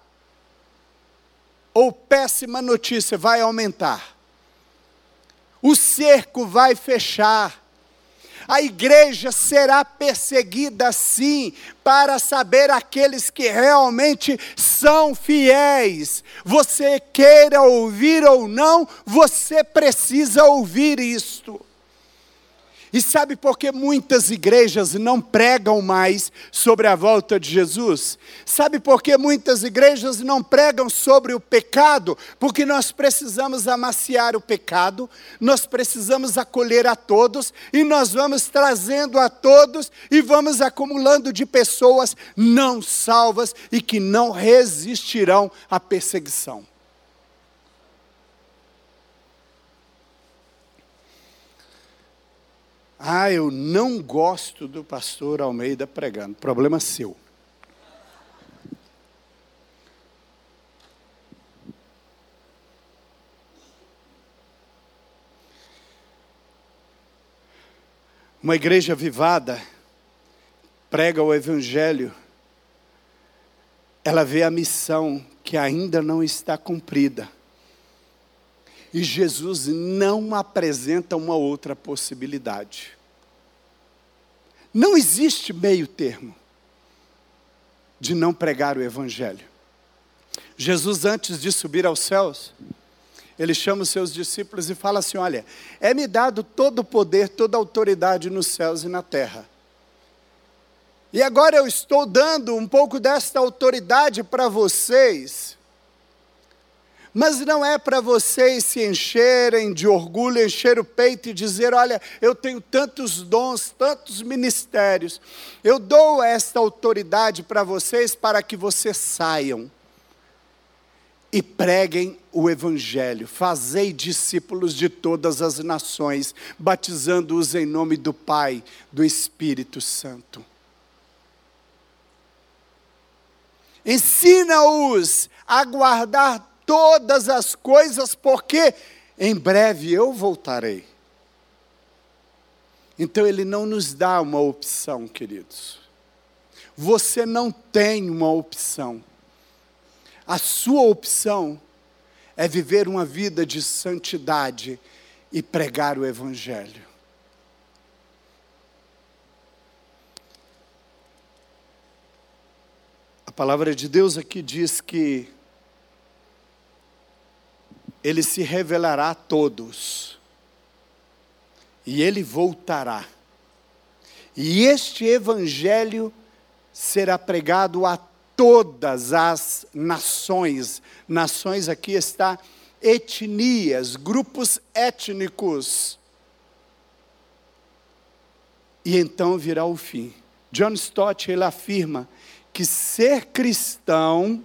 ou péssima notícia vai aumentar. O cerco vai fechar. A igreja será perseguida sim, para saber aqueles que realmente são fiéis. Você queira ouvir ou não, você precisa ouvir isto. E sabe por que muitas igrejas não pregam mais sobre a volta de Jesus? Sabe por que muitas igrejas não pregam sobre o pecado? Porque nós precisamos amaciar o pecado, nós precisamos acolher a todos, e nós vamos trazendo a todos e vamos acumulando de pessoas não salvas e que não resistirão à perseguição. Ah, eu não gosto do pastor Almeida pregando. Problema seu. Uma igreja vivada prega o evangelho. Ela vê a missão que ainda não está cumprida. E Jesus não apresenta uma outra possibilidade. Não existe meio termo de não pregar o Evangelho. Jesus, antes de subir aos céus, ele chama os seus discípulos e fala assim: Olha, é-me dado todo o poder, toda a autoridade nos céus e na terra. E agora eu estou dando um pouco desta autoridade para vocês mas não é para vocês se encherem de orgulho, encher o peito e dizer: olha, eu tenho tantos dons, tantos ministérios. Eu dou esta autoridade para vocês para que vocês saiam e preguem o Evangelho. Fazei discípulos de todas as nações, batizando-os em nome do Pai, do Espírito Santo. Ensina-os a guardar todas as coisas, porque em breve eu voltarei. Então ele não nos dá uma opção, queridos. Você não tem uma opção. A sua opção é viver uma vida de santidade e pregar o Evangelho. A palavra de Deus aqui diz que ele se revelará a todos. E ele voltará. E este evangelho será pregado a todas as nações. Nações aqui está etnias, grupos étnicos. E então virá o fim. John Stott ele afirma que ser cristão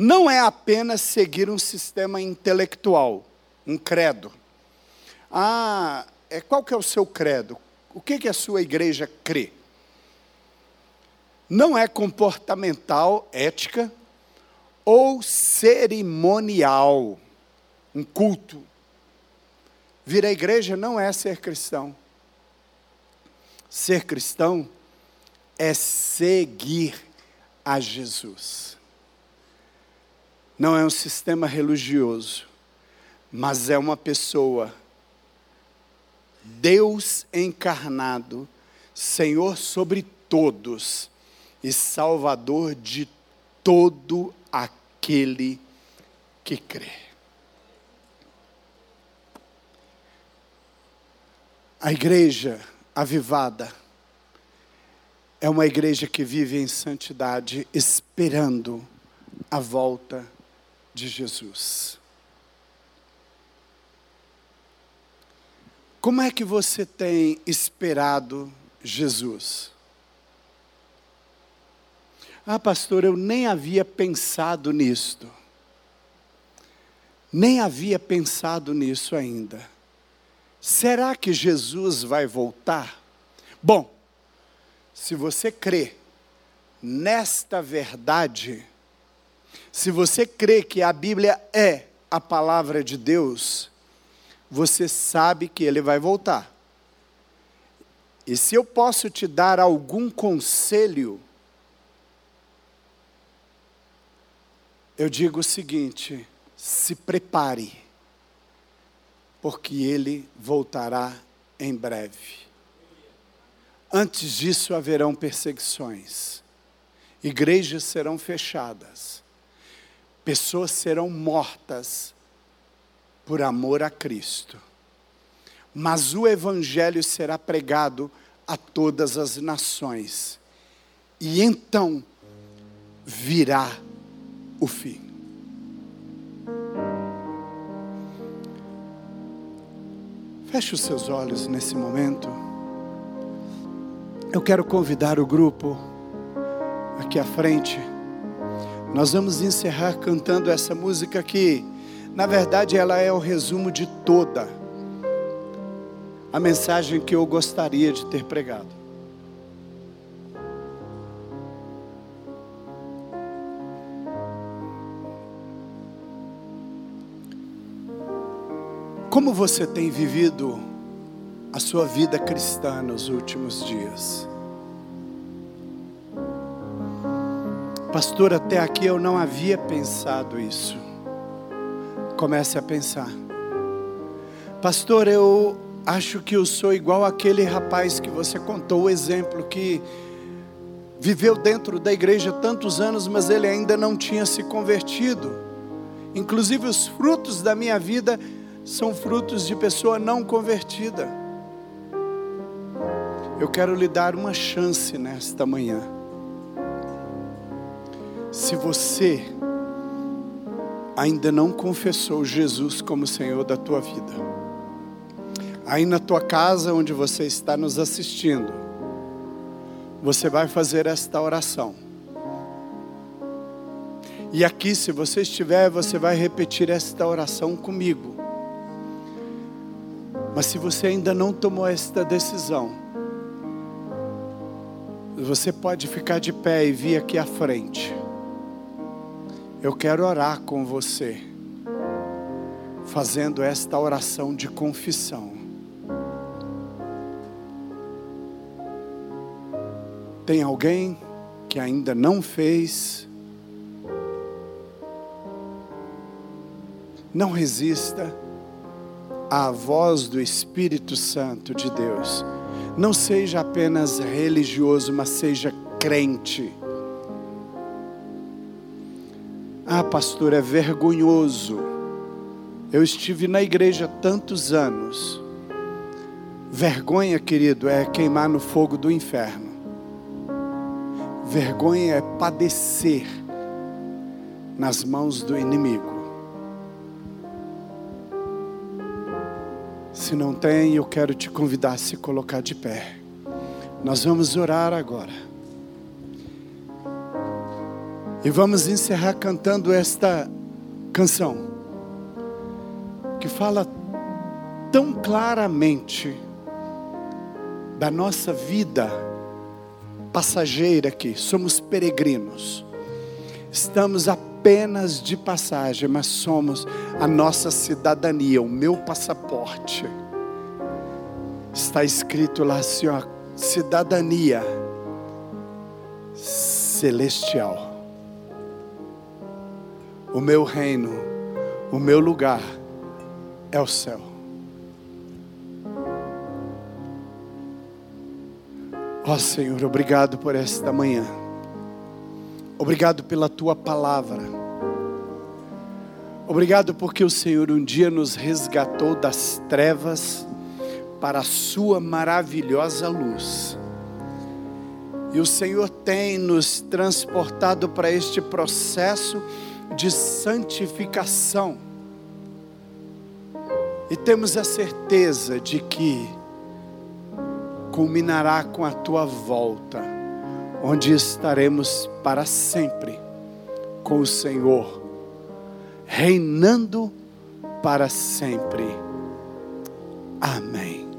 não é apenas seguir um sistema intelectual, um credo. Ah, é, qual que é o seu credo? O que, que a sua igreja crê? Não é comportamental, ética, ou cerimonial, um culto. Vir à igreja não é ser cristão. Ser cristão é seguir a Jesus. Não é um sistema religioso, mas é uma pessoa, Deus encarnado, Senhor sobre todos e Salvador de todo aquele que crê. A igreja avivada é uma igreja que vive em santidade, esperando a volta de Jesus. Como é que você tem esperado Jesus? Ah, pastor, eu nem havia pensado nisto. Nem havia pensado nisso ainda. Será que Jesus vai voltar? Bom, se você crê nesta verdade, se você crê que a Bíblia é a palavra de Deus, você sabe que ele vai voltar. E se eu posso te dar algum conselho, eu digo o seguinte: se prepare, porque ele voltará em breve. Antes disso haverão perseguições, igrejas serão fechadas, pessoas serão mortas por amor a Cristo. Mas o Evangelho será pregado a todas as nações, e então virá o fim. Feche os seus olhos nesse momento. Eu quero convidar o grupo aqui à frente. Nós vamos encerrar cantando essa música que, na verdade, ela é o resumo de toda a mensagem que eu gostaria de ter pregado. Como você tem vivido a sua vida cristã nos últimos dias. Pastor, até aqui eu não havia pensado isso. Comece a pensar. Pastor, eu acho que eu sou igual aquele rapaz que você contou o exemplo que viveu dentro da igreja tantos anos, mas ele ainda não tinha se convertido. Inclusive os frutos da minha vida são frutos de pessoa não convertida. Eu quero lhe dar uma chance nesta manhã. Se você ainda não confessou Jesus como Senhor da tua vida, aí na tua casa onde você está nos assistindo, você vai fazer esta oração. E aqui, se você estiver, você vai repetir esta oração comigo. Mas se você ainda não tomou esta decisão, você pode ficar de pé e vir aqui à frente. Eu quero orar com você, fazendo esta oração de confissão. Tem alguém que ainda não fez? Não resista à voz do Espírito Santo de Deus. Não seja apenas religioso, mas seja crente. Ah, pastor, é vergonhoso. Eu estive na igreja tantos anos. Vergonha, querido, é queimar no fogo do inferno. Vergonha é padecer nas mãos do inimigo. Se não tem, eu quero te convidar a se colocar de pé. Nós vamos orar agora. E vamos encerrar cantando esta canção que fala tão claramente da nossa vida passageira aqui, somos peregrinos, estamos apenas de passagem, mas somos a nossa cidadania, o meu passaporte. Está escrito lá assim, ó, cidadania celestial. O meu reino, o meu lugar é o céu. Ó oh, Senhor, obrigado por esta manhã. Obrigado pela tua palavra. Obrigado porque o Senhor um dia nos resgatou das trevas para a sua maravilhosa luz. E o Senhor tem nos transportado para este processo de santificação. E temos a certeza de que culminará com a tua volta, onde estaremos para sempre com o Senhor, reinando para sempre. Amém.